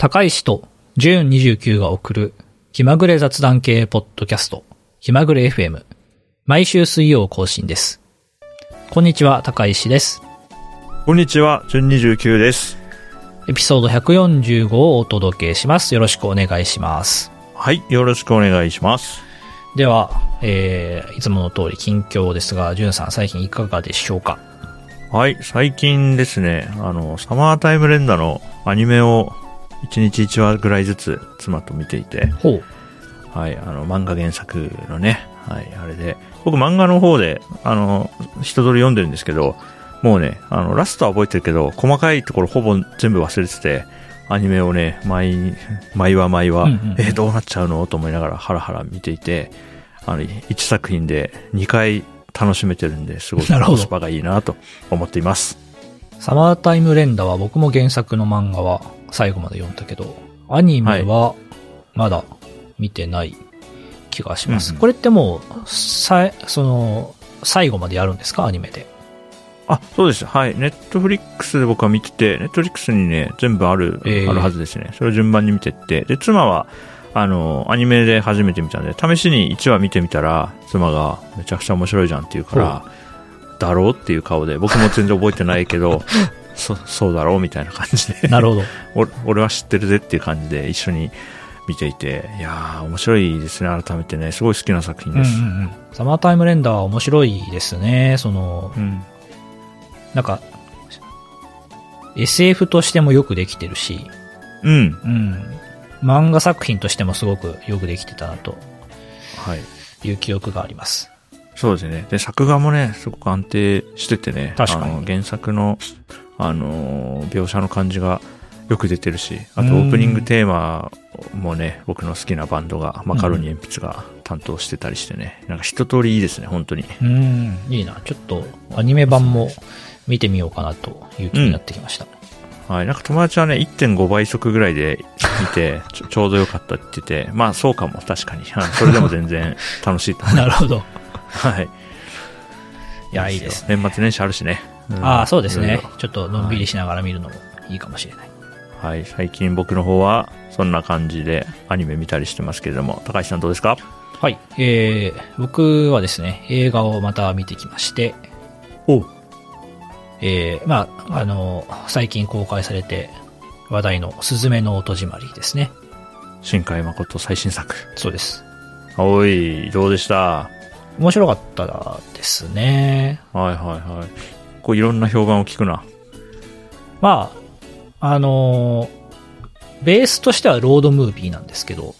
高石と純29が送る気まぐれ雑談系ポッドキャスト気まぐれ FM 毎週水曜更新です。こんにちは、高石です。こんにちは、純29です。エピソード145をお届けします。よろしくお願いします。はい、よろしくお願いします。では、えー、いつもの通り近況ですが、純さん最近いかがでしょうか？はい、最近ですね、あの、サマータイム連打のアニメを1日1話ぐらいずつ妻と見ていて。はい、あの、漫画原作のね、はい、あれで、僕漫画の方で、あの、一通り読んでるんですけど、もうね、あの、ラストは覚えてるけど、細かいところほぼ全部忘れてて、アニメをね、毎、毎話毎話、うんうんえーどうなっちゃうの？と思いながらハラハラ見ていて、あの、1作品で2回楽しめてるんで、すごい なるほど。コスパがいいなと思っています。サマータイム連打は僕も原作の漫画は最後まで読んだけど、アニメはまだ見てない気がします。うんうんこれってもう、さ、その、最後までやるんですか？アニメで。あ、そうです。はい。ネットフリックスで僕は見てて、ネットフリックスにね、全部ある、えーあるはずですね。それを順番に見てって。で、妻は、あの、アニメで初めて見たんで、試しに1話見てみたら、妻がめちゃくちゃ面白いじゃんって言うから、だろうっていう顔で、僕も全然覚えてないけど、そ、そうだろうみたいな感じで、なるほど。お俺は知ってるぜっていう感じで一緒に見ていて、いやー、面白いですね、改めてね。すごい好きな作品うんうんです。うん。サマータイム連打は面白いですね。その、うん。なんか、SF としてもよくできてるし、うん。うん。漫画作品としてもすごくよくできてたなとはい。いう記憶があります。そうですね。で、作画もね、すごく安定しててね。確かにあの、原作の、あのー、描写の感じがよく出てるし、あうんとオープニングテーマもね、僕の好きなバンドが、マカロニ鉛筆が担当してたりしてね。なんか一通りいいですね、本当に。うん、いいな。ちょっとアニメ版も見てみようかなという気になってきました。はい。なんか友達はね、1.5倍速ぐらいで見て、ちょちょうどよかったって言ってて、まあそうかも、確かに。はいそれでも全然楽しいと思う。なるほど。はい。いや、いいです。年末年始あるしね。んああ、そうですね。ちょっとのんびりしながら見るのもいいかもしれない。はい、最近僕の方はそんな感じでアニメ見たりしてますけれども、高橋さんどうですか？はい。えー、僕はですね、映画をまた見てきまして、おえー、まあ、あの、最近公開されて話題のすずめの戸締まりですね。新海誠最新作。そうです。おい、どうでした？面白かったですね。はいはいはい。こういろんな評判を聞くな。まあ、あのーベースとしてはロードムービーなんですけど、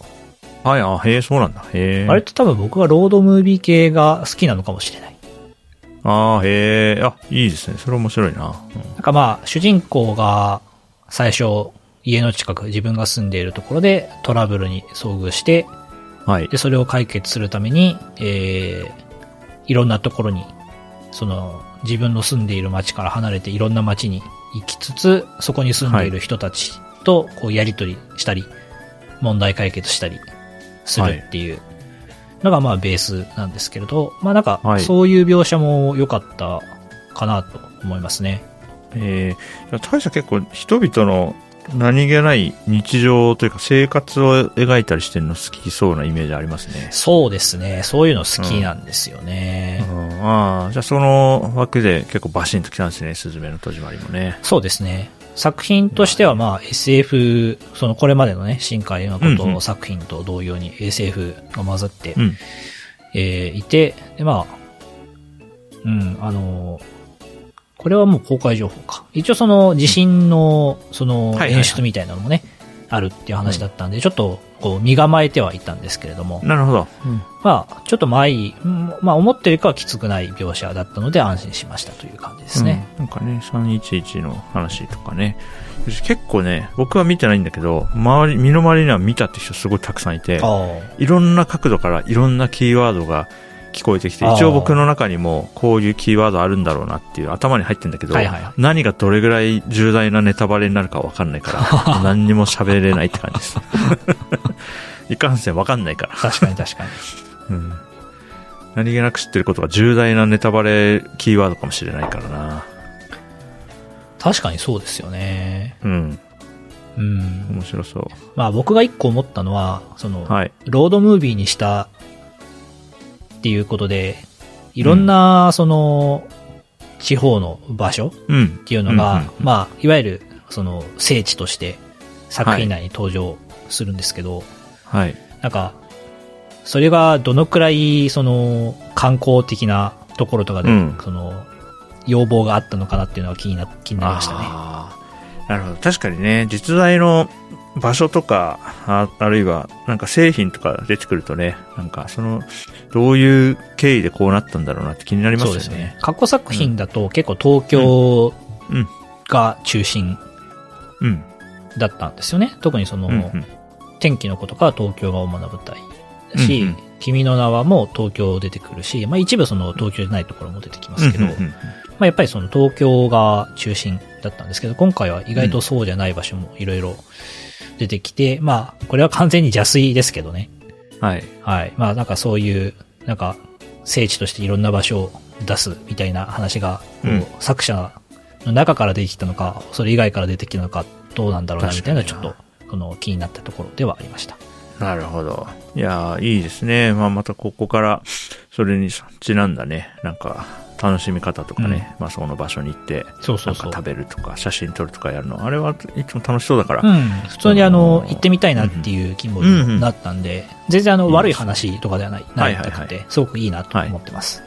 はい、あ、へえ、そうなんだ。へえ。割と多分僕がロードムービー系が好きなのかもしれない。ああ、へえ、あ、いいですね。それ面白いな。なんかまあ、主人公が最初、家の近く、自分が住んでいるところでトラブルに遭遇して、うんはい。で、それを解決するために、えー、いろんなところに、その、自分の住んでいる町から離れていろんな町に行きつつ、そこに住んでいる人たちと、こう、やりとりしたり、問題解決したりするっていうのが、まあ、ベースなんですけれど、まあ、なんかは、いそういう描写も良かったかなと思いますね。えー、高橋さん結構人々の何気ない日常というか生活を描いたりしてるの好きそうなイメージありますね。そうですね。そういうの好きなんですよね。うん、ああ、じゃあその枠で結構バシンときたんですね、スズメの戸締まりもね。そうですね。作品としてはまあ SF、そのこれまでのね、新海うん誠うん作品と同様に SF が混ざって、うん。えーいて、でまあ、うん、あのーこれはもう公開情報か。一応その地震の、その演出みたいなのもね、あるっていう話だったんで、ちょっとこう身構えてはいたんですけれども、なるほど。まあ、ちょっと前まあ思ってるかはきつくない描写だったので安心しましたという感じですね。うんなんかね、311の話とかね。結構ね、僕は見てないんだけど、周り、身の回りには見たって人すごいたくさんいて、あいろんな角度からいろんなキーワードが聞こえてきて、一応僕の中にもこういうキーワードあるんだろうなっていう頭に入ってんだけど、はいはいはい何がどれぐらい重大なネタバレになるかわかんないから、何にも喋れないって感じです。いかんせんわかんないから。あ、確かに確かに。うん何気なく知ってることが重大なネタバレキーワードかもしれないからな。確かにそうですよね。うん。うん。面白そう。まあ僕が一個思ったのは、その、はい。ロードムービーにしたっていうことで、いろんな、その、地方の場所うん。っていうのが、まあ、いわゆる、その、聖地として作品内に登場するんですけど、はい。なんか、それがどのくらい、その、観光的なところとかで、うんその、要望があったのかなっていうのは気にな、気になりましたね。なるほど。確かにね、実在の場所とか、ああるいは、なんか製品とか出てくるとね、なんかその、どういう経緯でこうなったんだろうなって気になりますよね。そうですね。過去作品だと結構東京うんが中心うん。だったんですよね。特にその、うんうん。天気の子とかは東京が主な舞台だし、うんうん君の名はもう東京出てくるし、まあ一部その東京じゃないところも出てきますけど、うんうんうんまあやっぱりその東京が中心だったんですけど、今回は意外とそうじゃない場所もいろいろ出てきて、まあこれは完全に邪推ですけどね。はい。はい。まあなんかそういう、なんか聖地としていろんな場所を出すみたいな話が、こううん作者の中から出てきたのか、それ以外から出てきたのか、どうなんだろうなみたいなちょっ確と、この気になったところではありました。なるほど。いやーいいですね。まあ、またここから、それにちなんだね、なんか、楽しみ方とかね、まあ、その場所に行って、そうそうそう。なんか食べるとか、写真撮るとかやるの、あれはいつも楽しそうだから、うん。普通にあのう、ん行ってみたいなっていう気分になったんで、全然あの、悪い話とかではない、ないなくて、すごくいいなと思ってます。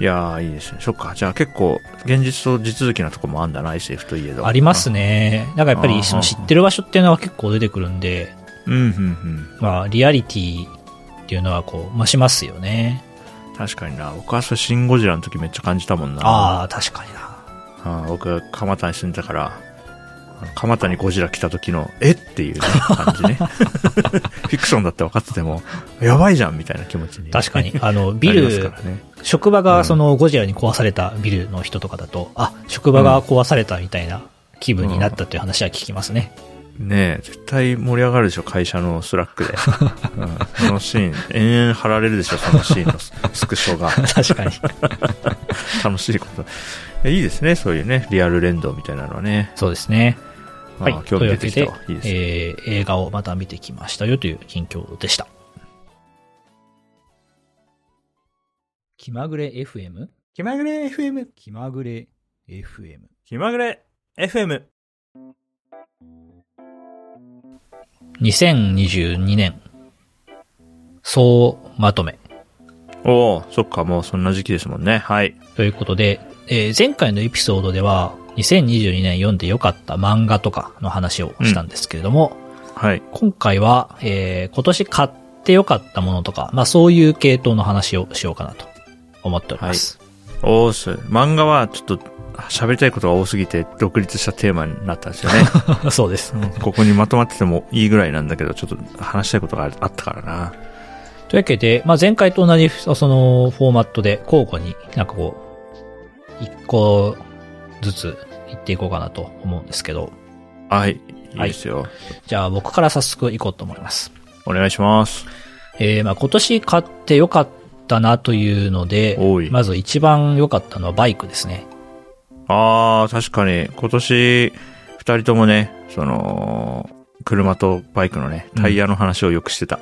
いやーいいですね。そっか。じゃあ結構、現実と地続きなとこもあんだな、SF といえど。ありますね。なんかやっぱりその知ってる場所っていうのは結構出てくるんで、うん、うん、うん。まあ、リアリティっていうのはこう、増しますよね。確かにな。僕はそれシン・ゴジラの時めっちゃ感じたもんな。ああ、確かにな。あー僕が蒲田に住んでたから、蒲田にゴジラ来た時の、えっていう、ね、感じね。フィクションだって分かってても、やばいじゃんみたいな気持ちに。確かに。あの、ビルか、らね。職場うんがそのゴジラに壊されたビルの人とかだと、あ、職場が壊されたみたいな気分になったという話は聞きますね。ねえ、絶対盛り上がるでしょ、会社の Slack で。うん、そのシーン、延々貼られるでしょ、そのシーンのススクショが。確かに。楽しいこと。えいいですね、そういうね、リアル連動みたいなのはね。そうですね。はい。あー興味出てきたいいですね。えー映画をまた見てきましたよという近況でした。気まぐれ FM? 気まぐれ FM。気まぐれ FM。気まぐれ FM。2022年、総まとめ。おおそっか、もうそんな時期ですもんね。はい。ということで、えー前回のエピソードでは、2022年読んでよかった漫画とかの話をしたんですけれども、はい。今回は、えー今年買ってよかったものとか、まあそういう系統の話をしようかなと思っております。おーす。漫画はちょっと喋りたいことが多すぎて独立したテーマになったんですよね。そうです。ここにまとまっててもいいぐらいなんだけど、ちょっと話したいことがあったからな。というわけで、まあ前回と同じ、そのフォーマットで交互になんかこう、一個ずつ言っていこうかなと思うんですけど、はい。いいですよ。じゃあ僕から早速行こうと思います。お願いします。えー、まあ今年買ってよかったなというのでまず一番良かったのはバイクですね。あー、確かに、今年、二人ともね、その、車とバイクのね、タイヤの話をよくしてた。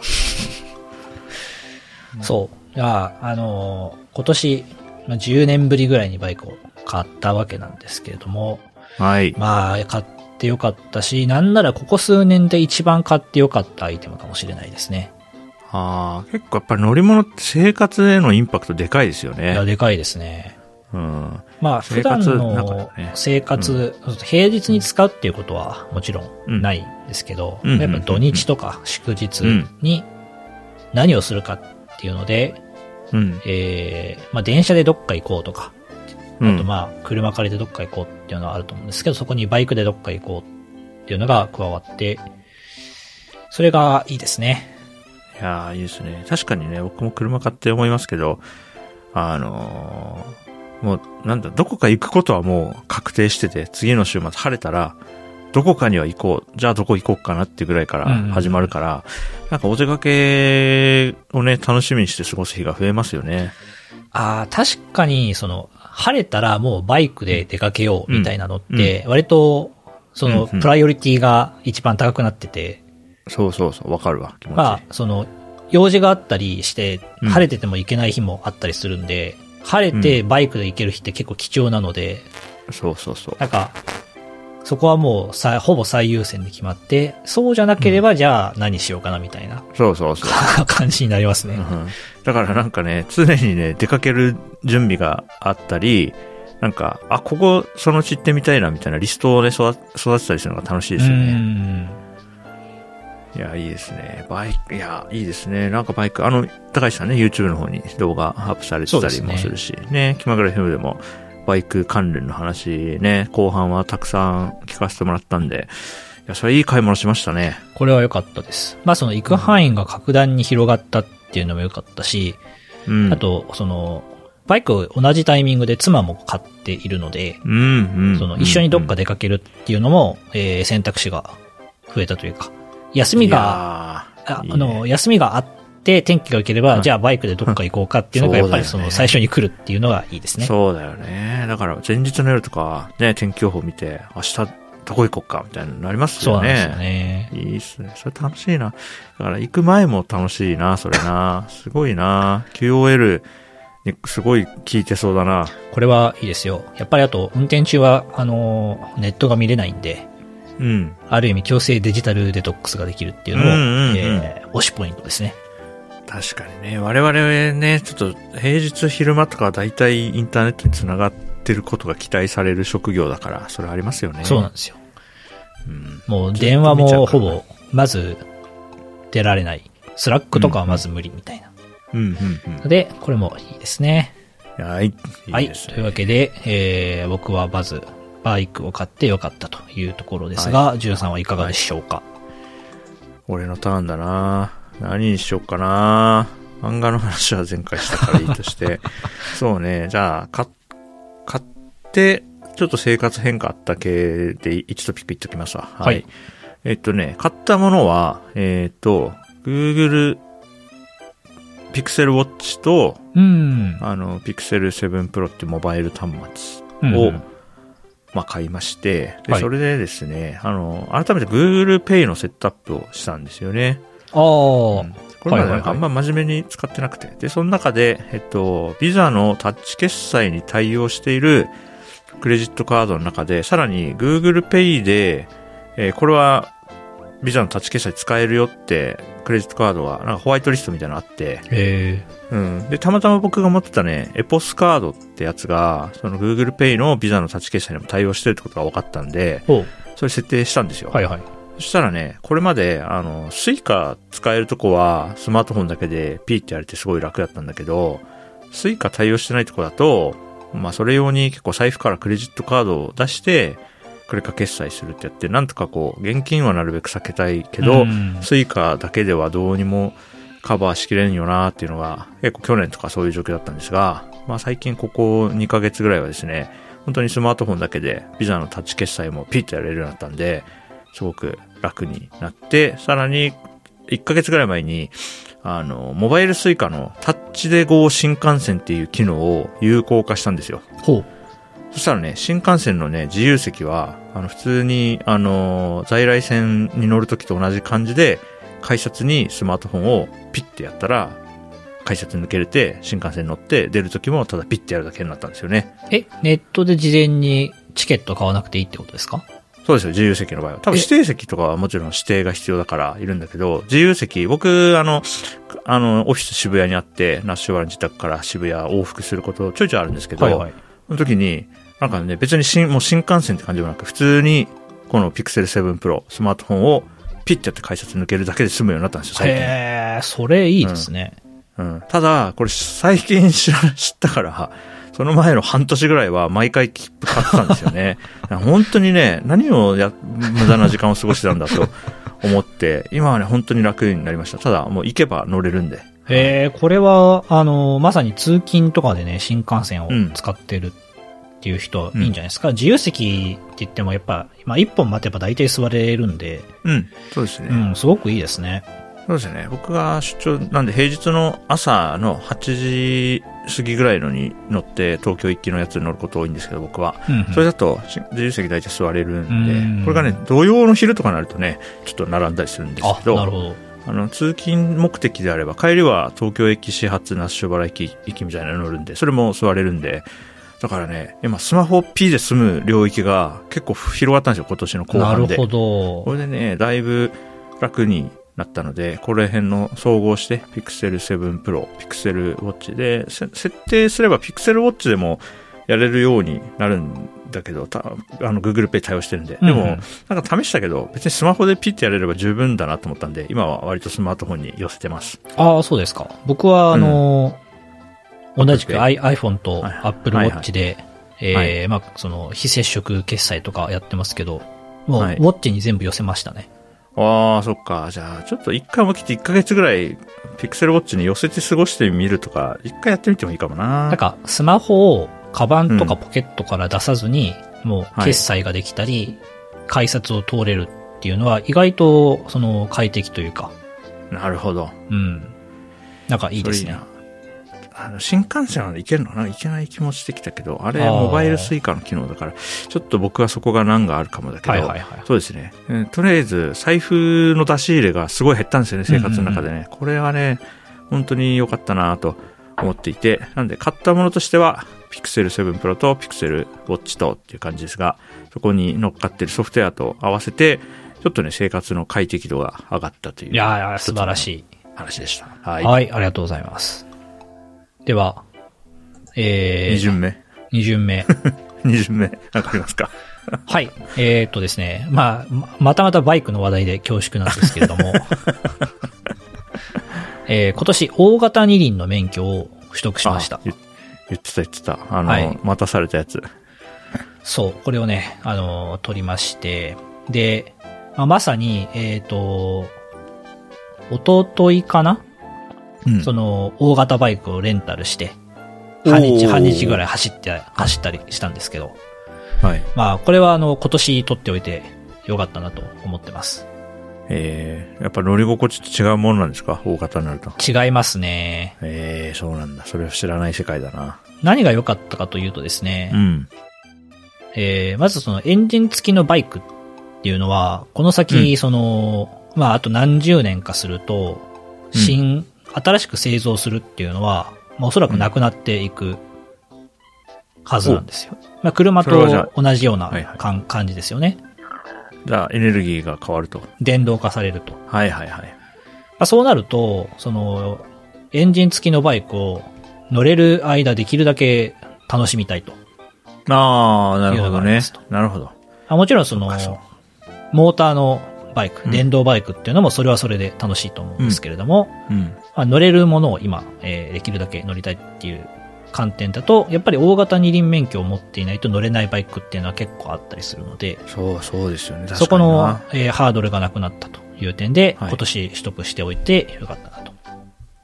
そう。じゃあ、あのー今年、まあ、10年ぶりぐらいにバイクを買ったわけなんですけれども、はい。まあ、買ってよかったし、なんならここ数年で一番買ってよかったアイテムかもしれないですね。あー、結構やっぱり乗り物って生活へのインパクトでかいですよいや、ね。でかいですね。うん。まあ、普段のね生活、平日に使うっていうことはもちろんないですけど、うんやっぱ土日とか祝日に何をするかっていうので、うん。えー、まあ電車でどっか行こうとか、うん。あとまあ車借りてどっか行こうっていうのはあると思うんですけど、そこにバイクでどっか行こうっていうのが加わって、それがいいですね。いやー、いいですね。確かにね、僕も車買って思いますけど、あのーもう、なんだ、どこか行くことはもう確定してて、次の週末晴れたら、どこかには行こう。じゃあどこ行こうかなっていうぐらいからうんうん始まるから、なんかお出かけをね、楽しみにして過ごす日が増えますよね。ああ、確かに、その、晴れたらもうバイクで出かけようみたいなのって、割とその、うんうんプライオリティが一番高くなってて、そうそうそう、わかるわ、気持ちいい。まあ、その、用事があったりして、うん晴れてても行けない日もあったりするんで、晴れてバイクで行ける日って結構貴重なので、そうそうそう。なんか、そこはもうさ、ほぼ最優先で決まって、そうじゃなければ、じゃあ何しようかなみたいなそうそうそう。感じになりますね。うんだからなんかね、常にね、出かける準備があったり、なんか、あ、ここ、そのうち行ってみたいな、みたいなリストをね、育育てたりするのが楽しいですようね。んいや、いいですね。バイク、いや、いいですね。なんかバイク、あの、高橋さんね、YouTube の方に動画アップされてたりもするし、ね気まぐれ FM でも、バイク関連の話ね、後半はたくさん聞かせてもらったんで、いや、それいい買い物しましたね。これは良かったです。まあその行く範囲が格段に広がったっていうのも良かったし、うん。あ、と、その、バイクを同じタイミングで妻も買っているので、うん、うん。その一緒にどっか出かけるっていうのも、えー選択肢が増えたというか、休みが、あの、休みがあって天気が良ければ、うんじゃあバイクでどっか行こうかっていうのが、やっぱりその 最初に来るっていうのがいいですね。そうだよね。だから、前日の夜とか、ね、天気予報見て、明日どこ行こうか、みたいになりますよね。そうですよね。いいっすね。それ楽しいな。だから行く前も楽しいな、それな。すごいな。QOL にすごい効いてそうだな。これはいいですよ。やっぱりあと、運転中は、あの、ネットが見れないんで、うん。ある意味強制デジタルデトックスができるっていうのも、うんうんうんえー推しポイントですね。確かにね。我々ね、ちょっと平日昼間とかは大体インターネットにつながってることが期待される職業だから、それありますよね。そうなんですよ。うん。もう電話もほぼ、まず出られない。 Slack とかはまず無理みたいな。うん、うん、うん。ので、これもいいですね。いや、いいはいい。ですね。というわけで、えー、僕はまず、バイクを買ってよかったというところですが、ジュンさんはいかがでしょうか、俺のターンだな何にしよっかな漫画の話は前回したからいいとして。そうね、じゃあ、か、買って、ちょっと生活変化あった系で1トピック言っときますわ。はい。えっとね、買ったものは、えっと、Google Pixel Watch と、うん。あの、Pixel 7 Pro っていうモバイル端末うんを、まあ、買いまして、で、はいそれでですね、あの、改めて Google Pay のセットアップをしたんですよね。ああ、うんこれまでなんかあんま真面目に使ってなくて。で、その中で、えっと、ビザのタッチ決済に対応しているクレジットカードの中で、さらに Google Pay で、えーこれはビザのタッチ決済使えるよって、クレジットカードが、なんかホワイトリストみたいなのあって、えうん。で、たまたま僕が持ってたね、エポスカードってやつが、その Google Pay のビザのタッチ決済にも対応してるってことが分かったんで、それ設定したんですよ。はいはい。そしたらね、これまで、あの、 Suica 使えるとこは、スマートフォンだけでピーってやれてすごい楽だったんだけど、Suica 対応してないとこだと、まあ、それ用に結構財布からクレジットカードを出して、クレカ決済するってやって、なんとかこう、現金はなるべく避けたいけど、うん Suica だけではどうにもカバーしきれんよなっていうのが、結構去年とかそういう状況だったんですが、まあ最近ここ2ヶ月ぐらいはですね、本当にスマートフォンだけでビザのタッチ決済もピッとやれるようになったんで、すごく楽になって、さらに1ヶ月ぐらい前に、あの、モバイルスイカのタッチで GO 新幹線っていう機能を有効化したんですよ。ほう。そしたらね、新幹線のね、自由席は、あの、普通に、あの、在来線に乗るときと同じ感じで、改札にスマートフォンをピッてやったら、改札抜けれて、新幹線に乗って、出るときもただピッてやるだけになったんですよね。え、ネットで事前にチケット買わなくていいってことですか？そうですよ、自由席の場合は。多分え指定席とかはもちろん指定が必要だからいるんだけど、自由席、僕、あの、あの、オフィス渋谷にあって、ナッシュバーの自宅から渋谷往復することちょいちょいあるんですけど、はいはい。その時に、なんかね、別に新、もう新幹線って感じでもなく、普通に、この Pixel 7 Pro スマートフォンをピッてやって改札抜けるだけで済むようになったんですよ、最近。へえ、それいいですね。うん。ただ、これ最近知ら、知ったから、その前の半年ぐらいは毎回切符買ってたんですよね。本当にね、何をや、無駄な時間を過ごしてたんだと思って、今はね、本当に楽になりました。ただ、もう行けば乗れるんで。へえ、これは、あの、まさに通勤とかでね、新幹線をうん使ってるっていう人いいんじゃないですか。自由席って言ってもやっぱ、まあ一本待てば大体座れるんで、うん、そうですね。うん、すごくいいですね。そうですね。僕が出張なんで平日の朝の8時過ぎぐらいのに乗って東京行きのやつに乗ること多いんですけど、僕は。うんうんそれだと自由席大体座れるんで、うんこれがね、土曜の昼とかになるとね、ちょっと並んだりするんですあけ、ど、なるほど。あの、通勤目的であれば、帰りは東京駅始発那須塩原駅行きみたいなの乗るんで、それも座れるんで、だからね、今スマホ P で済む領域が結構広がったんですよ、今年の後半で。なるほどこ。れでね、だいぶ楽になったので、これ辺の総合して、Pixel 7 Pro、Pixel Watch で、せ設定すれば Pixel Watch でもやれるようになるんだけど、たあの Google Pay 対応してるんで。でも、うんうんなんか試したけど、別にスマホでピッてやれれば十分だなと思ったんで、今は割とスマートフォンに寄せてます。ああ、そうですか。僕は、あのー同じく iPhone とはいはい Apple はいはい Watch で、えはーまあ、その、非接触決済とかやってますけど、もう、はいウォッチに全部寄せましたね。ああ、そっか。じゃあ、ちょっと一回も来て1ヶ月ぐらい、Pixel Watch に寄せて過ごしてみるとか、一回やってみてもいいかもな。なんか、スマホを、カバンとかポケットから出さずに、もう、決済ができたり、改札を通れるっていうのは、意外と、その、快適というか、なるほど。うん。なんかいいですねあの、新幹線は行けるの？かないけない気持ちしてきたけど、あれ、モバイルスイカの機能だから、ちょっと僕はそこが難があるかもだけど、はいはいはい。そうですね。うんとりあえず、財布の出し入れがすごい減ったんですよね、生活の中でね。これはね、本当に良かったなと思っていて、なんで買ったものとしては、Pixel 7 Pro と Pixel Watch とっていう感じですが、そこに乗っかってるソフトウェアと合わせて、ちょっとね、生活の快適度が上がったといういやーいや、素晴らしい。話でした。はい。はい、ありがとうございます。では、えー、二巡目。二巡目。二巡目。わかりますか？はい。えー、っとですね。まあ、ままたまたバイクの話題で恐縮なんですけれども、えー今年大型二輪の免許を取得しましたあ。言言ってた言ってた。あの、はい待たされたやつ。そう、これをね、あのー取りまして、で、まあ、まさに、えーっと、おとといかな、うんその、大型バイクをレンタルして、半日、半日ぐらい走って、走ったりしたんですけど、はい。まあ、これはあの、今年取っておいてよかったなと思ってます。えー、やっぱ乗り心地って違うものなんですか？大型になると。違いますね。えー、そうなんだ。それを知らない世界だな。何が良かったかというとですね、うん。えーまずそのエンジン付きのバイクっていうのは、この先、その、まあ、あと何十年かすると、うん新、新しく製造するっていうのは、まあ、おそらくなくなっていくはずなんですよ。まあ、車と同じような感じですよね。じゃあ、エネルギーが変わると。電動化されると。まはいはいはい。あ、そうなると、その、エンジン付きのバイクを乗れる間できるだけ楽しみたいと。あー、なるほどね。なるほど。あもちろんそのモーターのバイク、うん電動バイクっていうのもそれはそれで楽しいと思うんですけれども、うん。まあ、乗れるものを今、えーできるだけ乗りたいっていう観点だと、やっぱり大型二輪免許を持っていないと乗れないバイクっていうのは結構あったりするので、そう、そうですよね。そこのえーハードルがなくなったという点で、はい今年取得しておいてよかったなと。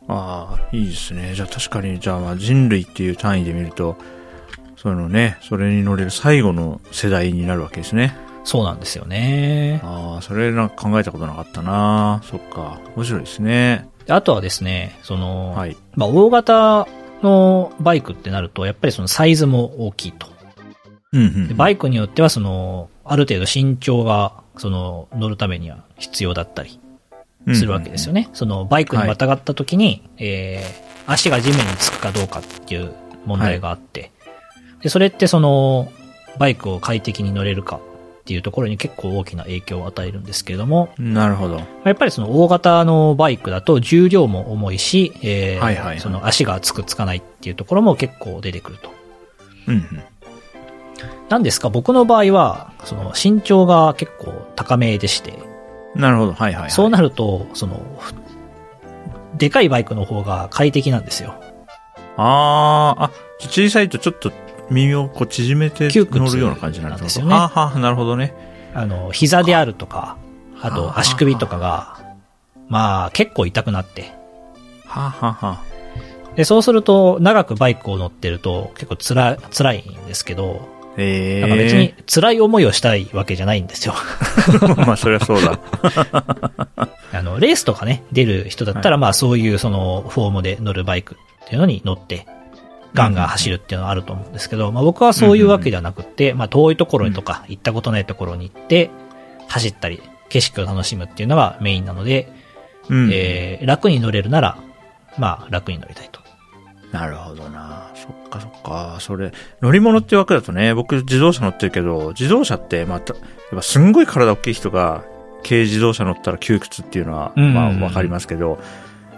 ああ、いいですね。じゃあ確かに、じゃあまあ人類っていう単位で見ると、そのね、それに乗れる最後の世代になるわけですね。そうなんですよね。ああ、それなんか考えたことなかったなそっか。面白いですね。であとはですね、その、はい。まあ、大型のバイクってなると、やっぱりそのサイズも大きいと。うんうんでバイクによっては、その、ある程度身長が、その、乗るためには必要だったりするわけですよね。ね。その、バイクにまたがった時に、えー、足が地面につくかどうかっていう問題があって、で、それってその、バイクを快適に乗れるかっていうところに結構大きな影響を与えるんですけれども、なるほど。やっぱりその大型のバイクだと重量も重いし、えーはいはいはいその足がつくつかないっていうところも結構出てくると。うんうん。なんですか、僕の場合は、その身長が結構高めでして、なるほど。はいはい、はい。そうなると、その、ふでかいバイクの方が快適なんですよ。ああ、あ、小さいとちょっと耳をこう縮めて乗るような感じになんですよねはあ、はあ、なるほどね。あの、膝であるとか、あはとあ足首とかが、まあ結構痛くなって。はあ、はあ、はで、そうすると長くバイクを乗ってると結構辛い、辛いんですけど、ええなんか別に辛い思いをしたいわけじゃないんですよ。まあ、そりゃそうだ。あの、レースとかね、出る人だったら、まあそういうそのフォームで乗るバイクっていうのに乗って、ガンガン走るっていうのはあると思うんですけど、まあ僕はそういうわけではなくって、まあ遠いところにとか、行ったことないところに行って、走ったり、景色を楽しむっていうのがメインなので、うん。えー、楽に乗れるなら、まあ楽に乗りたいと。なるほどな。そっかそっか。それ、乗り物って枠だとね、僕自動車乗ってるけど、自動車ってまた、やっぱすんごい体大きい人が、軽自動車乗ったら窮屈っていうのは、うんまあわかりますけど、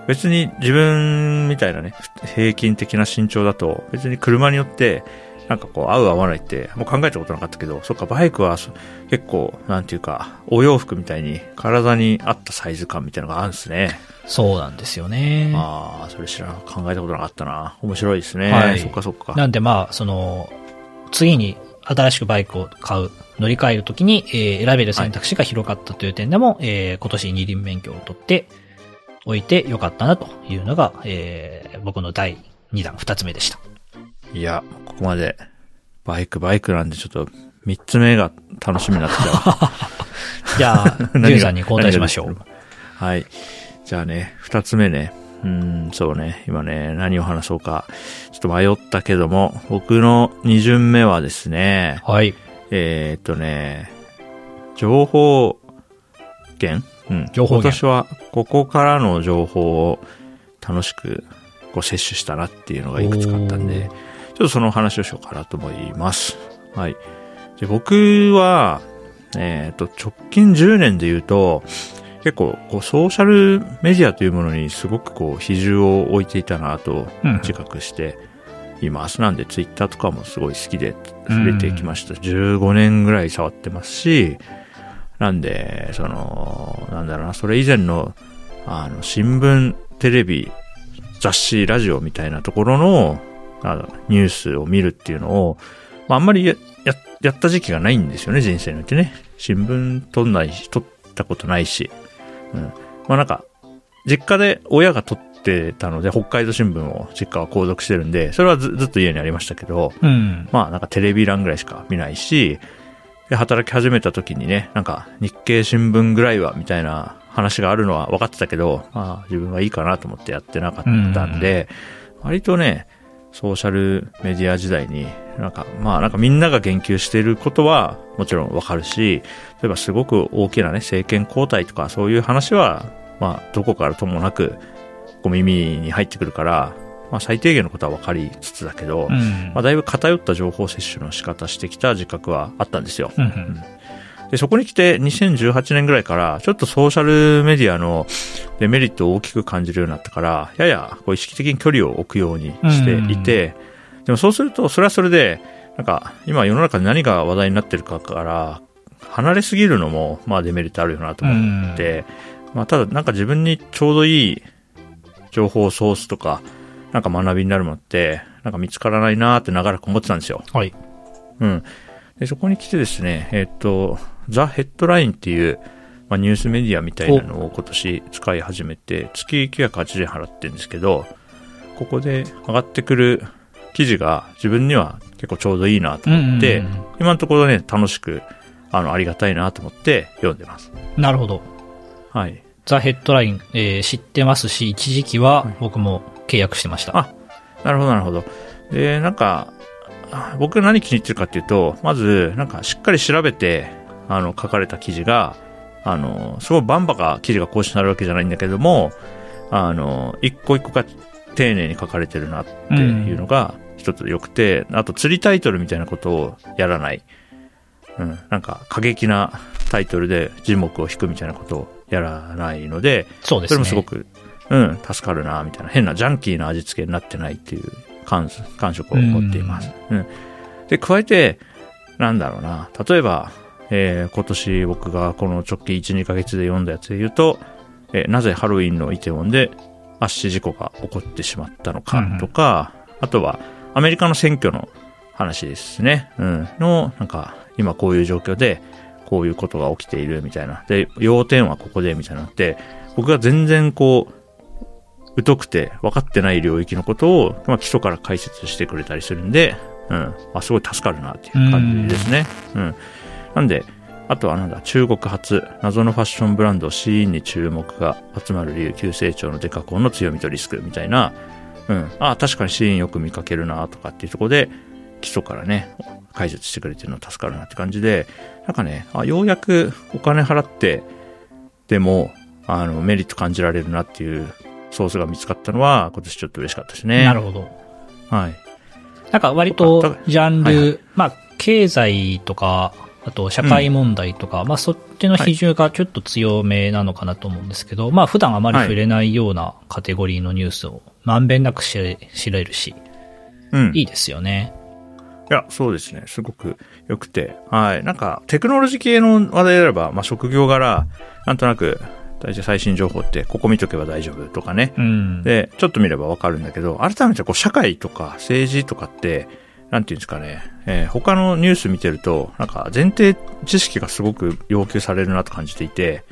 別に自分みたいなね、平均的な身長だと、別に車によって、なんかこう、合う合わないって、もう考えたことなかったけど、そっか、バイクはそ結構、なんていうか、お洋服みたいに、体に合ったサイズ感みたいなのがあるんですね。そうなんですよね。ああ、それ知らん、考えたことなかったな。面白いですね。はいそっかそっか。なんでまあ、その、次に新しくバイクを買う、乗り換えるときに、えー選べる選択肢が広かったという点でも、えー今年二輪免許を取っておいてよかったなというのが、えー僕の第2弾、2つ目でした。いや、ここまで、バイク、バイクなんでちょっと、三つ目が楽しみになってきた。じゃあ、ジュンさんに交代しましょう。はい。じゃあね、二つ目ね。うーん、そうね。今ね、何を話そうか。ちょっと迷ったけども、僕の二巡目はですね、はい。えーっとね、情報源うん。情報源今年は、ここからの情報を楽しくこう摂取したなっていうのがいくつかあったんで、ちょっとその話をしようかなと思います。はい。で僕は、えーっと、直近10年で言うと、結構、こう、ソーシャルメディアというものにすごくこう、比重を置いていたなとうん自覚しています。なんで、ツイッターとかもすごい好きで触れてきました。15年ぐらい触ってますし、なんで、その、なんだろうな、それ以前の、あの、新聞、テレビ、雑誌、ラジオみたいなところの、あのニュースを見るっていうのを、まあ、あんまりや、や、やった時期がないんですよね、人生においてね。新聞撮んないし、撮ったことないし。うん。まあ、なんか、実家で親が撮ってたので、北海道新聞を実家は購読してるんで、それはずずっと家にありましたけど、うん。まあなんかテレビ欄ぐらいしか見ないし、で働き始めた時にね、なんか日経新聞ぐらいはみたいな話があるのは分かってたけど、まあ自分はいいかなと思ってやってなかったんで、割とね、ソーシャルメディア時代に、なんか、まあなんかみんなが言及していることはもちろんわかるし、例えばすごく大きなね、政権交代とかそういう話は、まあどこからともなく、こう耳に入ってくるから、まあ最低限のことは分かりつつだけど、うん。まあ、だいぶ偏った情報摂取の仕方してきた自覚はあったんですよ。うんうん。で、そこに来て2018年ぐらいから、ちょっとソーシャルメディアのデメリットを大きく感じるようになったから、ややこう意識的に距離を置くようにしていて、でもそうすると、それはそれで、なんか、今世の中で何が話題になってるかから、離れすぎるのも、まあデメリットあるよなと思って、まあただなんか自分にちょうどいい情報ソースとか、なんか学びになるものって、なんか見つからないなーって長らく思ってたんですよ。はい。うん。で、そこに来てですね、えっ、と、ザ・ヘッドラインっていう、まあ、ニュースメディアみたいなのを今年使い始めて、月980円払ってるんですけど、ここで上がってくる記事が自分には結構ちょうどいいなと思って、うんうん今のところね、楽しく、あの、ありがたいなと思って読んでます。うんなるほど。はい。ザ・ヘッドライン、えー知ってますし、一時期は僕も契約してました。あなるほど、なるほど。で、なんか、あ僕が何気に入ってるかっていうと、まず、なんかしっかり調べて、あの、書かれた記事が、あの、すごいバンバカ記事が更新されるわけじゃないんだけども、あの、一個一個が丁寧に書かれてるなっていうのが一つ良くて、あと釣りタイトルみたいなことをやらない。うん、なんか過激なタイトルで字幕を引くみたいなことをやらないので、そそうですね。れもすごく、うん、助かるな、みたいな。変なジャンキーな味付けになってないっていう感感触を持っています。うん。で、加えて、なんだろうな。例えば、えー今年僕がこの直近1、2ヶ月で読んだやつで言うと、えーなぜハロウィンのイテウォンで圧死事故が起こってしまったのかとか、あとはアメリカの選挙の話ですね。うん。の、なんか、今こういう状況で、こういうことが起きているみたいな。で、要点はここでみたいなのって、僕が全然こう、疎くて分かってない領域のことを、まあ、基礎から解説してくれたりするんで、うん。あ、すごい助かるなっていう感じですね。うん。なんで、あとはなんだ、中国発、謎のファッションブランド、シーンに注目が集まる理由、急成長のデカコンの強みとリスクみたいな、うん。あ、確かにシーンよく見かけるなとかっていうところで、基礎からね、解説してくれてるの助かるなって感じで、なんかね、あ、ようやくお金払って、でも、あの、メリット感じられるなっていうソースが見つかったのは、今年ちょっと嬉しかったですね。なるほど。はい。なんか割あとだジャンル、はいはまあ経済とか、あと社会問題とか、まあそっちの比重がちょっと強めなのかなと思うんですけど、まあ普段あまり触れないようなカテゴリーのニュースをまんべんなく知れ知れるし、うん。いいですよね。いや、そうですね。すごく良くて。はい。なんか、テクノロジー系の話題であれば、まあ、職業柄、なんとなく、大体最新情報って、ここ見とけば大丈夫とかね。うん。で、ちょっと見ればわかるんだけど、改めてこう、社会とか政治とかって、なんていうんですかね、えー他のニュース見てると、なんか前提知識がすごく要求されるなと感じていて、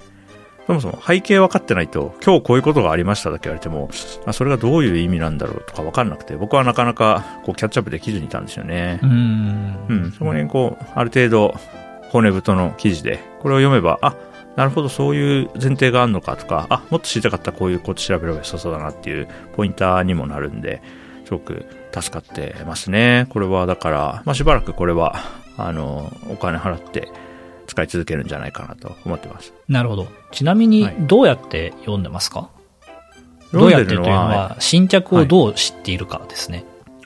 そもそも背景分かってないと、今日こういうことがありましただけ言われても、あそれがどういう意味なんだろうとか分かんなくて、僕はなかなかこうキャッチアップできずにいたんですよね。うん。うん、そこにこう、ある程度、骨太の記事で、これを読めば、あ、なるほど、そういう前提があるのかとか、あ、もっと知りたかったらこういうこと調べれば良さそうだなっていうポインターにもなるんで、すごく助かってますね。これはだから、まあ、しばらくこれは、あの、お金払って使い続けるんじゃないかなと思ってます。なるほど。ちなみにはい、どうやって読んでますか、どうやってというのは、新着をどう知っているかですね。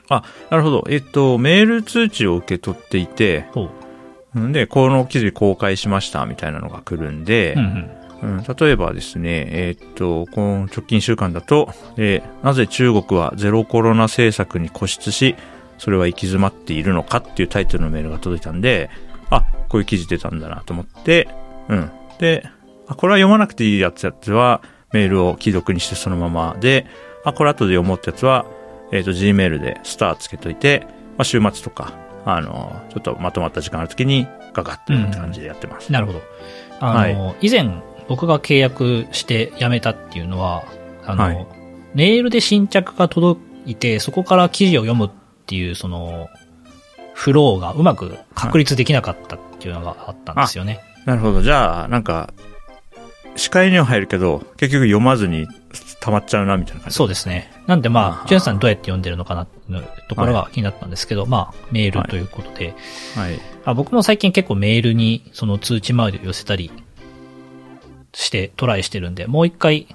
あ、なるほど。えっと、メール通知を受け取っていて、で、この記事公開しましたみたいなのが来るんで、うんうん。うん、例えばですね、えーっと、この直近週間だと、えーなぜ中国はゼロコロナ政策に固執し、それは行き詰まっているのかっていうタイトルのメールが届いたんで、あ、こういう記事出たんだなと思って、うん。で、あ、これは読まなくていいやつやつは、メールを既読にしてそのままで、あ、これ後で読もうってやつは、えーっと、Gmail でスターつけといて、まあ、週末とか、あの、ちょっとまとまった時間ある時にガガッとって感じでやってます。なるほど。あの、以前僕が契約して辞めたっていうのは、あの、はいメールで新着が届いて、そこから記事を読むっていう、その、フローがうまく確立できなかったっていうのがあったんですよね。なるほど。じゃあ、なんか、視界には入るけど、結局読まずに溜まっちゃうな、みたいな感じ。そうですね。なんでまああ、ジュンさんどうやって読んでるのかなっていうところが気になったんですけど、まあ、メールということで、はい。あ僕も最近結構メールにその通知周りを寄せたりしてトライしてるんで、もう一回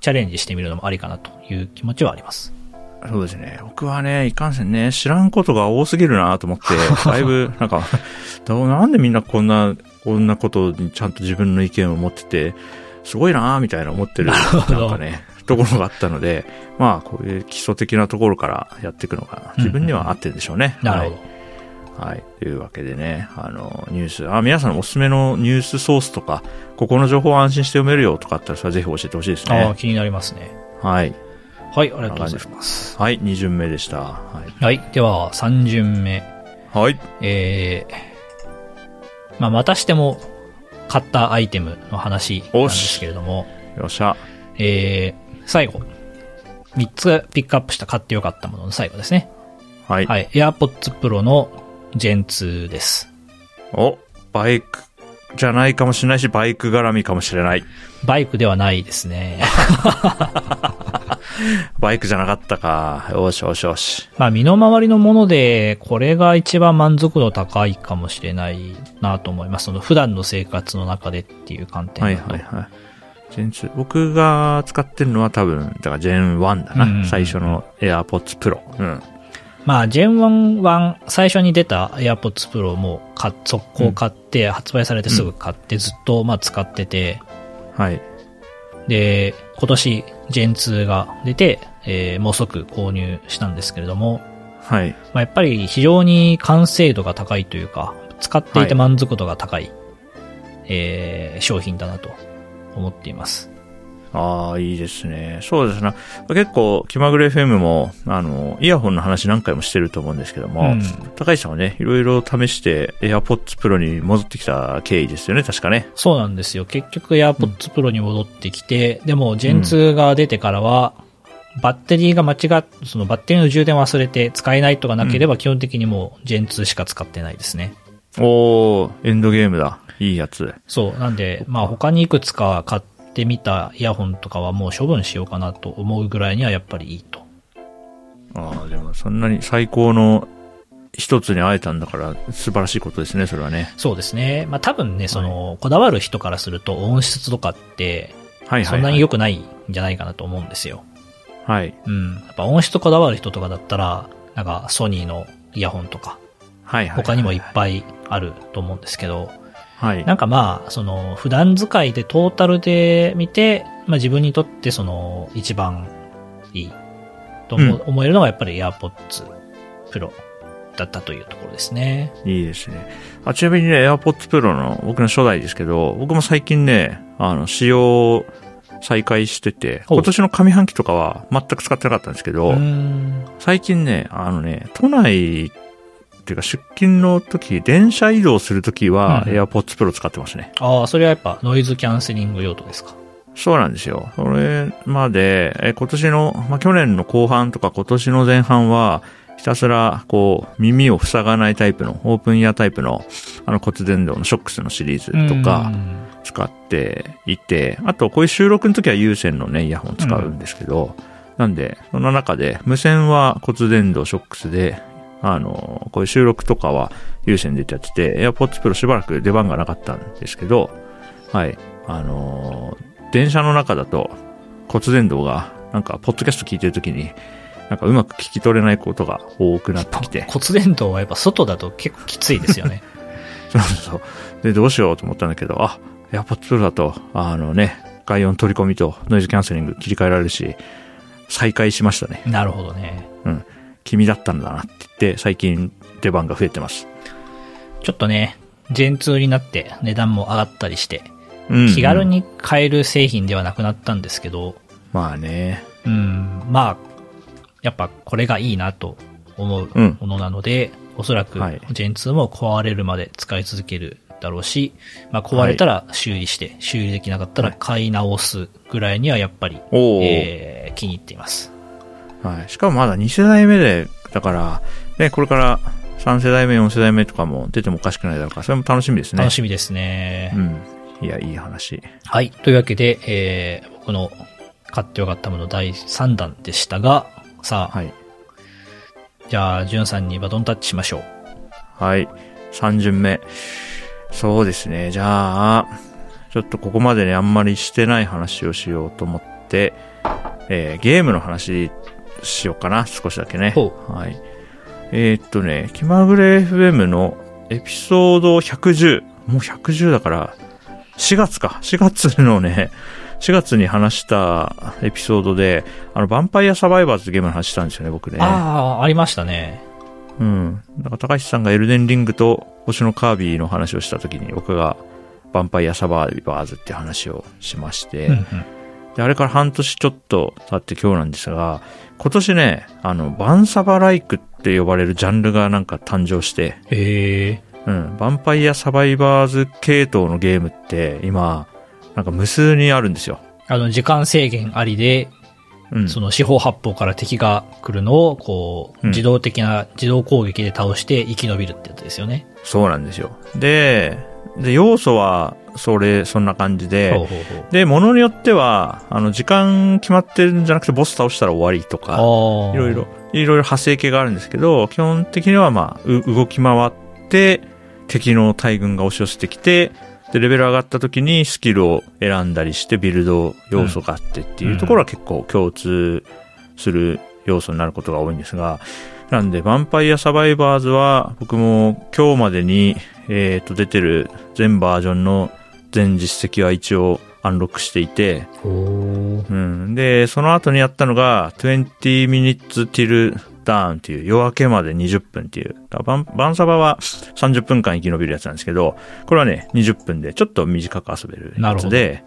チャレンジしてみるのもありかなという気持ちはあります。そうですね。僕はね、いかんせんね、知らんことが多すぎるなと思って、だいぶ、なんか、どうなんでみんなこんな、こんなことにちゃんと自分の意見を持ってて、すごいなみたいな思ってる、なんかね、ところがあったので、まあ、こういう基礎的なところからやっていくのが、自分には合ってるんでしょうね。なるほど。はい。はい。というわけでね、あの、ニュース、あ、皆さんおすすめのニュースソースとか、ここの情報を安心して読めるよとかあったら、それはぜひ教えてほしいですね。ああ、気になりますね。はい。はい、ありがとうございます。はい、2巡目でした。はい。はい、では3巡目。はい。えー、まあ、またしても買ったアイテムの話なんですけれども、よっしゃ。えー、最後。3つピックアップした買ってよかったものの最後ですね。はい。はい、AirPods Pro の Gen 2です。お、バイクじゃないかもしれないし、バイク絡みかもしれない。バイクではないですね。バイクじゃなかったか。よしよしよし。まあ身の回りのもので、これが一番満足度高いかもしれないなと思います。その普段の生活の中でっていう観点はい。はいはい。ジェン2。僕が使ってるのは多分、だからジェン1だな。うんうんうん最初の AirPods Pro。うん。まあ Gen 1は最初に出た AirPods Pro もか速攻買って、発売されてすぐ買ってずっとまあ使ってて、はい。で、今年 Gen 2が出て、えーもう即購入したんですけれども、はい。まあ、やっぱり非常に完成度が高いというか、使っていて満足度が高い、えー商品だなと思っています。ああ、いいですね。そうですね。結構、気まぐれ FM も、あの、イヤホンの話何回もしてると思うんですけども、うん高石さんはね、いろいろ試して AirPods Pro に戻ってきた経緯ですよね、確かね。そうなんですよ。結局 AirPods Pro に戻ってきて、でも Gen 2が出てからは、バッテリーが間違っ、そのバッテリーの充電忘れて使えないとかなければ基本的にもう Gen2 しか使ってないですね。おー、エンドゲームだ。いいやつ。そう。なんで、まあ他にいくつか買ってみたイヤホンとかはもう処分しようかなと思うぐらいにはやっぱりいいと。ああ、でもそんなに最高の一つに会えたんだから素晴らしいことですね、それはね。そうですね。まあ多分ね、その、こだわる人からすると音質とかって、はいはい、はい。そんなに良くないんじゃないかなと思うんですよ。はい。うん。やっぱ音質こだわる人とかだったら、なんかソニーのイヤホンとか、はいはい。他にもいっぱいあると思うんですけど、はい。なんかまあ、その、普段使いでトータルで見て、まあ自分にとってその、一番いいと思,、えるのがやっぱり AirPods Pro だったというところですね。いいですね。あ、ちなみにね、AirPods Pro の僕の初代ですけど、僕も最近ね、あの、使用再開してて、今年の上半期とかは全く使ってなかったんですけど。最近ね、あのね、都内っていうか出勤の時、電車移動する時はうん AirPods Pro 使ってますね。ああ、それはやっぱノイズキャンセリング用途ですか？そうなんですよ。それまで、え今年の、まあ、去年の後半とか今年の前半は、ひたすら、こう、耳を塞がないタイプの、オープンイヤータイプの、あの骨伝導のショックスのシリーズとかうん使っていて、あと、こういう収録の時は有線のね、イヤホン使うんですけど、なんで、その中で、無線は骨伝導ショックスで、あの、こういう収録とかは有線でやってて、AirPods Pro しばらく出番がなかったんですけど、はい。あのー電車の中だと骨伝導が、なんか、ポッドキャスト聞いてるときに、なんかうまく聞き取れないことが多くなってきて、骨伝導はやっぱ外だと結構きついですよね。そうそうそう。で、どうしようと思ったんだけど、あ、AirPods Pro だと、あのね、外音取り込みとノイズキャンセリング切り替えられるし、再開しましたね。なるほどね。君だったんだなって言って、最近出番が増えてます。ちょっとね、Gen2 になって値段も上がったりして、うん気軽。に買える製品ではなくなったんですけど、まあね。うん、まあ、やっぱこれがいいなと思ううんものなので、おそらくはい Gen2 も壊れるまで使い続けるだろうし、まあ壊れたら修理して、修理できなかったら買い直すぐらいにはやっぱり、おお、えー気に入っています。はい。しかもまだ2世代目で、だから、ね、これから3世代目、4世代目とかも出てもおかしくないだろうから、それも楽しみですね。楽しみですね。うん。いや、いい話。はい。というわけで、えー僕の買ってよかったもの第3弾でしたが、さあ、はい。じゃあ、じゅんさんにバトンタッチしましょう。はい。3巡目。そうですね。じゃあ、ちょっとここまでね、あんまりしてない話をしようと思って、えーゲームの話しようかな。少しだけね。ほはい。えーっとね、気まぐれ FM のエピソード110。もう110だから、4月か。4月のね、4月に話したエピソードで、あの、ヴァンパイアサバイバーズってゲームの話したんですよね、僕ね。ああ、ありましたね。うん。だから高橋さんがエルデンリングと星のカービィの話をした時に僕がヴァンパイアサバイバーズって話をしまして、うんうんで、あれから半年ちょっと経って今日なんですが、今年ね、あの、バンサバライクって呼ばれるジャンルがなんか誕生して、へえ。うん、ヴァンパイアサバイバーズ系統のゲームって今、なんか無数にあるんですよ。あの、時間制限ありで、うん。その四方八方から敵が来るのを、こう、うん自動的な、自動攻撃で倒して生き延びるってやつですよね。そうなんですよ。で、で、要素は、それ、そんな感じで、ほうほうほう。で、ものによっては、あの、時間決まってるんじゃなくて、ボス倒したら終わりとか。いろいろ、いろいろ派生系があるんですけど、基本的にはまあ、う動き回って、敵の大軍が押し寄せてきて、で、レベル上がった時にスキルを選んだりしてビルド要素があってっていうところは結構共通する要素になることが多いんですが、なんで、ヴァンパイアサバイバーズは、僕も今日までに、えっ、と、出てる全バージョンの全実績は一応アンロックしていて、ほう。うん。で、その後にやったのが、20 minutes till dawn っていう、夜明けまで20分っていう。バンバンサバは30分間生き延びるやつなんですけど、これはね、20分でちょっと短く遊べるやつで、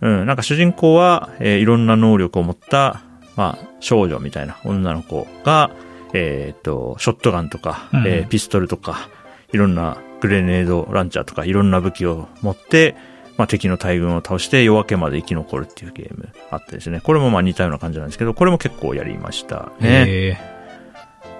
うん。なんか主人公は、えーいろんな能力を持った、まあ、少女みたいな女の子が、えっ、と、ショットガンとか、うんえーピストルとか、いろんなグレネードランチャーとか、いろんな武器を持って、まあ、敵の大軍を倒して夜明けまで生き残るっていうゲームあってですね。これもまあ似たような感じなんですけど、これも結構やりましたね。へ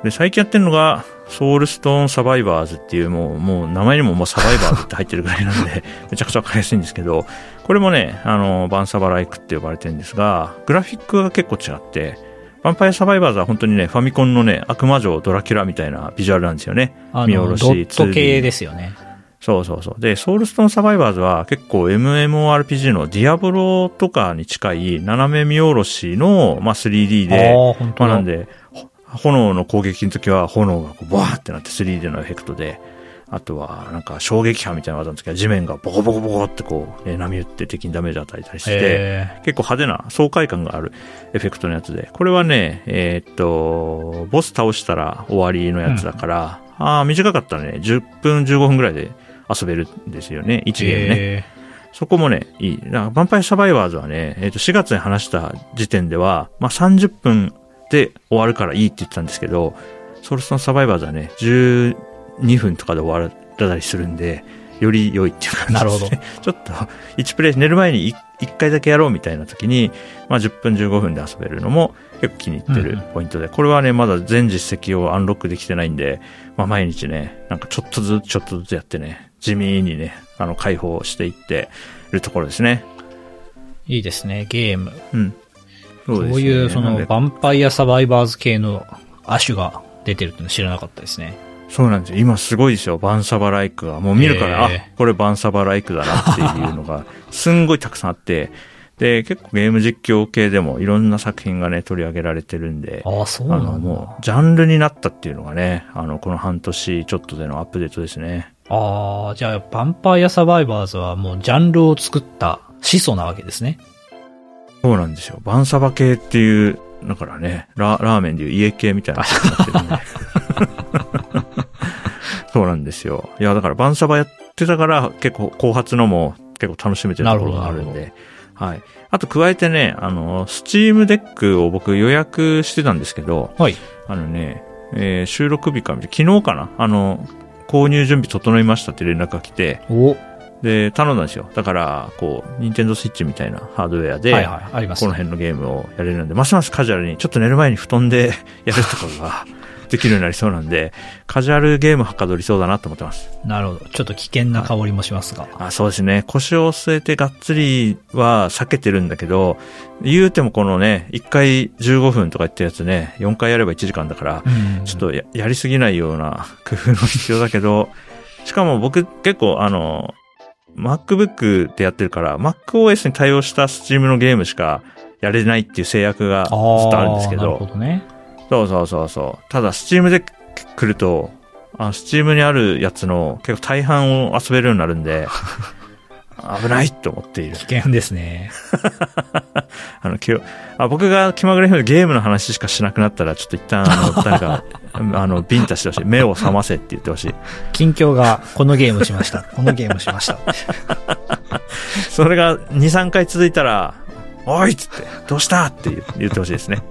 で、最近やってるのが、ソウルストーンサバイバーズっていう、もう、もう名前にももうサバイバーズって入ってるぐらいなんで、めちゃくちゃわかりやすいんですけど、これもね、あの、バンサバライクって呼ばれてるんですが、グラフィックが結構違って、ヴァンパイアサバイバーズは本当にね、ファミコンのね、悪魔女ドラキュラみたいなビジュアルなんですよね。見下ろしドット 2D 系ですよね。そうそうそう。で、ソウルストーンサバイバーズは結構 MMORPG のディアブロとかに近い斜め見下ろしの、まあ、3D で。まあなんで、ほ炎の攻撃の時は炎がこうバーってなって 3D のエフェクトで、あとはなんか衝撃波みたいな技の時は地面がボコボコボコってこう、えー波打って敵にダメージ与えたりして、へ結構派手な爽快感があるエフェクトのやつで、これはね、えーっと、ボス倒したら終わりのやつだから、ああ、短かったらね、10分15分ぐらいで遊べるんですよね、1ーゲームね。へそこもね、いい。だからヴァンパイアサバイバーズはね、えっ、と、4月に話した時点では、まあ、30分で終わるからいいって言ってたんですけど、ソウルストーンサバイバーズはね、12分とかで終わらたりするんで、より良いっていう感じ。なるほど。ちょっと、1プレイ、寝る前に 1, 回だけやろうみたいな時に、まあ、10分15分で遊べるのも結構気に入ってるポイントで、これはね、まだ全実績をアンロックできてないんで、まあ、毎日ね、なんかちょっとずつちょっとずつやってね、地味にね、あの、解放していってるところですね。ーいいですね、ゲーム。うん。そこうですねいう、その、ヴァンパイアサバイバーズ系の亜種が出てるっていうの知らなかったですね。そうなんですよ。今すごいですよ。バンサバライクが。もう見るから、へーあ、これバンサバライクだなっていうのが、すんごいたくさんあって、で、結構ゲーム実況系でもいろんな作品がね、取り上げられてるんで、ああ、そうなあの。もう、ジャンルになったっていうのがね、あの、この半年ちょっとでのアップデートですね。ああ、じゃあ、ヴァンパイアサバイバーズはもうジャンルを作った始祖なわけですね。そうなんですよ。バンサバ系っていう、だからね、ララーメンでいう家系みたいななってるね。そうなんですよ。いや、だからバンサバやってたから結構後発のも結構楽しめてるところがあるんで。はい。あと加えてね、あの、 Steam Deck を僕予約してたんですけど、はい。あのね、えー収録日か昨日かな？あの、購入準備整いましたって連絡が来て、お、で、頼んだんですよ。だから、こう、ニンテンドースイッチみたいなハードウェアで、はいはい、あります、この辺のゲームをやれるので、ますますカジュアルに、ちょっと寝る前に布団で やるとかができるようになりそうなんで、カジュアルゲームはかどりそうだなと思ってます。なるほど。ちょっと危険な香りもしますが。あそうですね。腰を据えてがっつりは避けてるんだけど、言うてもこのね、1回15分とか言ったやつね、4回やれば1時間だから、うんちょっとややりすぎないような工夫も必要だけど、しかも僕結構あの、MacBook でやってるから、MacOS に対応した Steam のゲームしかやれないっていう制約がずっとあるんですけなるど、ほどね。そうそうそうそう。ただ Steam で来ると、あ Steam にあるやつの結構大半を遊べるようになるんで、危ないと思っている。危険ですね。あの、あ僕が気まぐれでゲームの話しかしなくなったら、ちょっと一旦、あの、誰か、あの、ビンタしてほしい。目を覚ませって言ってほしい。近況が、このゲームしました。このゲームしました。それが2、3回続いたら、おいっつって、どうしたって言言ってほしいですね。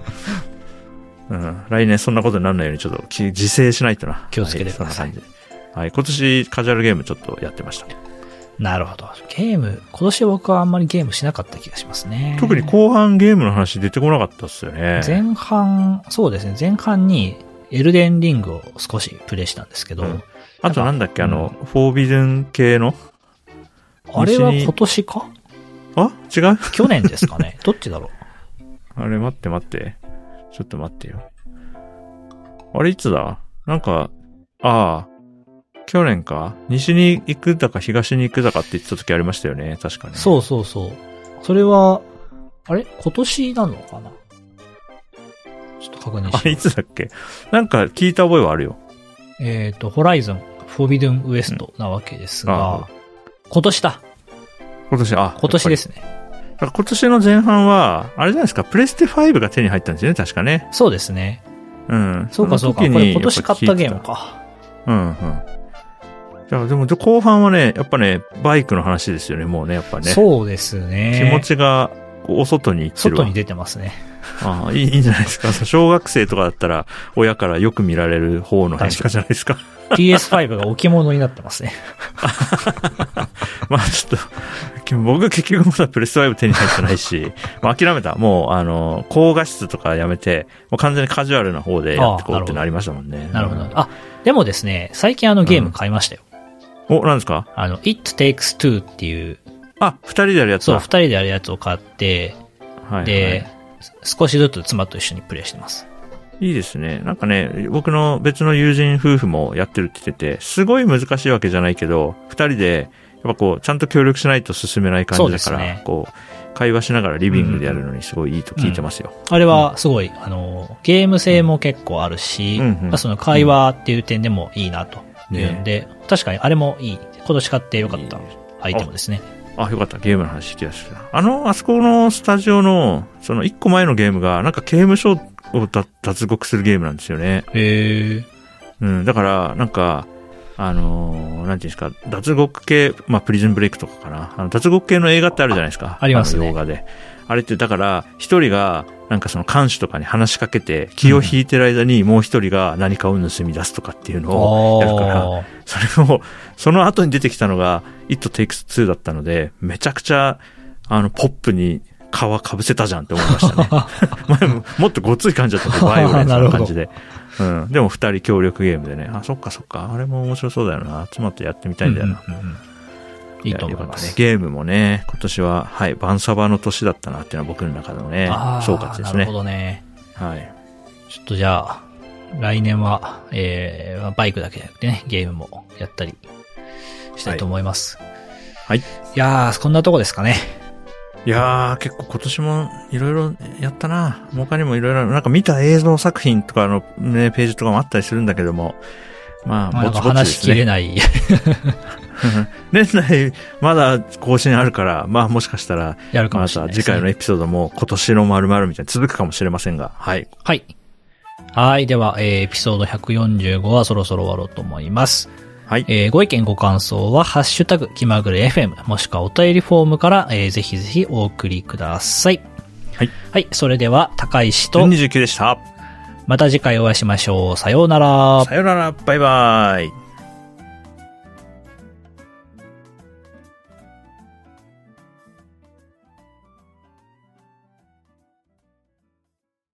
うん。来年そんなことにならないようにちょっとき自制しないとな。気をつけてくださいはい、そんな感じではい。今年カジュアルゲームちょっとやってました。なるほど。ゲーム、今年僕はあんまりゲームしなかった気がしますね。特に後半ゲームの話出てこなかったっすよね。前半、そうですね、前半にエルデンリングを少しプレイしたんですけど、うんあとなんだっけ、あの、フォービズン系の？あれは今年か？あ？違う？去年ですかね どっちだろあれ待って待って。ちょっと待ってよ。あれいつだ？なんか、ああ、去年か？西に行くだか東に行くだかって言ってた時ありましたよね。確かに。うそうそうそう。それは、あれ？今年なのかな？ちょっと確認あれいしつだっけ？なんか聞いた覚えはあるよ。えっ、と、ホライゾン、フォービドゥンウエストなわけですが、あ今年だ今年、あ。今年ですすね。今年の前半は、あれじゃないですか、プレステ5が手に入ったんですよね、確かね。そうですね。うん。そうかそうか。これ今年買ったゲームか。た。うんうん。じゃあでも後半はね、やっぱね、バイクの話ですよね、もうね、やっぱね。そうですね。気持ちが、お外に行ってるわ外に出てますね。ああいいいいんじゃないですか。小学生とかだったら、親からよく見られる方の変化じゃないですか。PS5 が置物になってますね。まあちょっと、僕結局まだプレステ5手に入ってないし、まあ諦めた。もう、あの、高画質とかやめて、もう完全にカジュアルな方でやってこうってなりましたもんね。なるほど。あ、でもですね、最近あのゲーム買いましたよ。お、何ですか？あの、It Takes Two っていう、あ、二人でやるやつそう、だ二人でやるやつを買って、はい、で、少しずつ妻と一緒にプレイしてます。いいですね。なんかね、僕の別の友人夫婦もやってるって言ってて、すごい難しいわけじゃないけど、二人で、やっぱこう、ちゃんと協力しないと進めない感じだから、そうねこう、会話しながらリビングでやるのにすごいいいと聞いてますよ。あれはすごい、あの、ゲーム性も結構あるし、うんうんまあその会話っていう点でもいいなというんで、確かにあれもいい。今年買ってよかったアイテムですね。あ、よかった。ゲームの話聞き出した。あの、あそこのスタジオの、その一個前のゲームが、なんか刑務所を脱脱獄するゲームなんですよね。へえ。うん、だから、なんか、あのーなんていうんですか、脱獄系、まあ、プリズンブレイクとかかな。あの、脱獄系の映画ってあるじゃないですか。ありますねの洋画で。あれって、だから、一人が、なんかその看守とかに話しかけて、気を引いてる間にもう一人が何かを盗み出すとかっていうのをやるから、あそれを、その後に出てきたのが、It Takes Two だったので、めちゃくちゃ、あの、ポップに皮かぶせたじゃんって思いましたね。前ももっとごつい感じだったんで、バイオレンスな感じで。うん。でも二人協力ゲームでね。あ、そっかそっか。あれも面白そうだよな。妻とやってみたいんだよな。うんうんうんいいと思います。。ゲームもね、今年は、はい、バンサバの年だったなっていうのは僕の中のね総括ですねなるほ。どね。はい。ちょっとじゃあ、来年は、えー、バイクだけじゃなくてね、ゲームもやったりしたいと思います。はい。いやー、こんなとこですかね。いやー、結構今年もいろいろやったな。他にもいろいろ、なんか見た映像作品とかのね、ページとかもあったりするんだけども、まあ、まあ、なんかぼちぼちで話し。きれない。年内、まだ更新あるから、まあもしかしたら、やるかまもしれないね。た次回のエピソードも今年の〇〇みたいに続くかもしれませんが、はい。はい。はい。では、えーエピソード145はそろそろ終わろうと思います。はい。えーご意見ご感想は、ハッシュタグ、気まぐれ FM、もしくはお便りフォームから、えーぜひぜひお送りください。はい。はい。それでは、高石と、29でした。また次回お会いしましょう。さようなら。さよなら、バイバイ。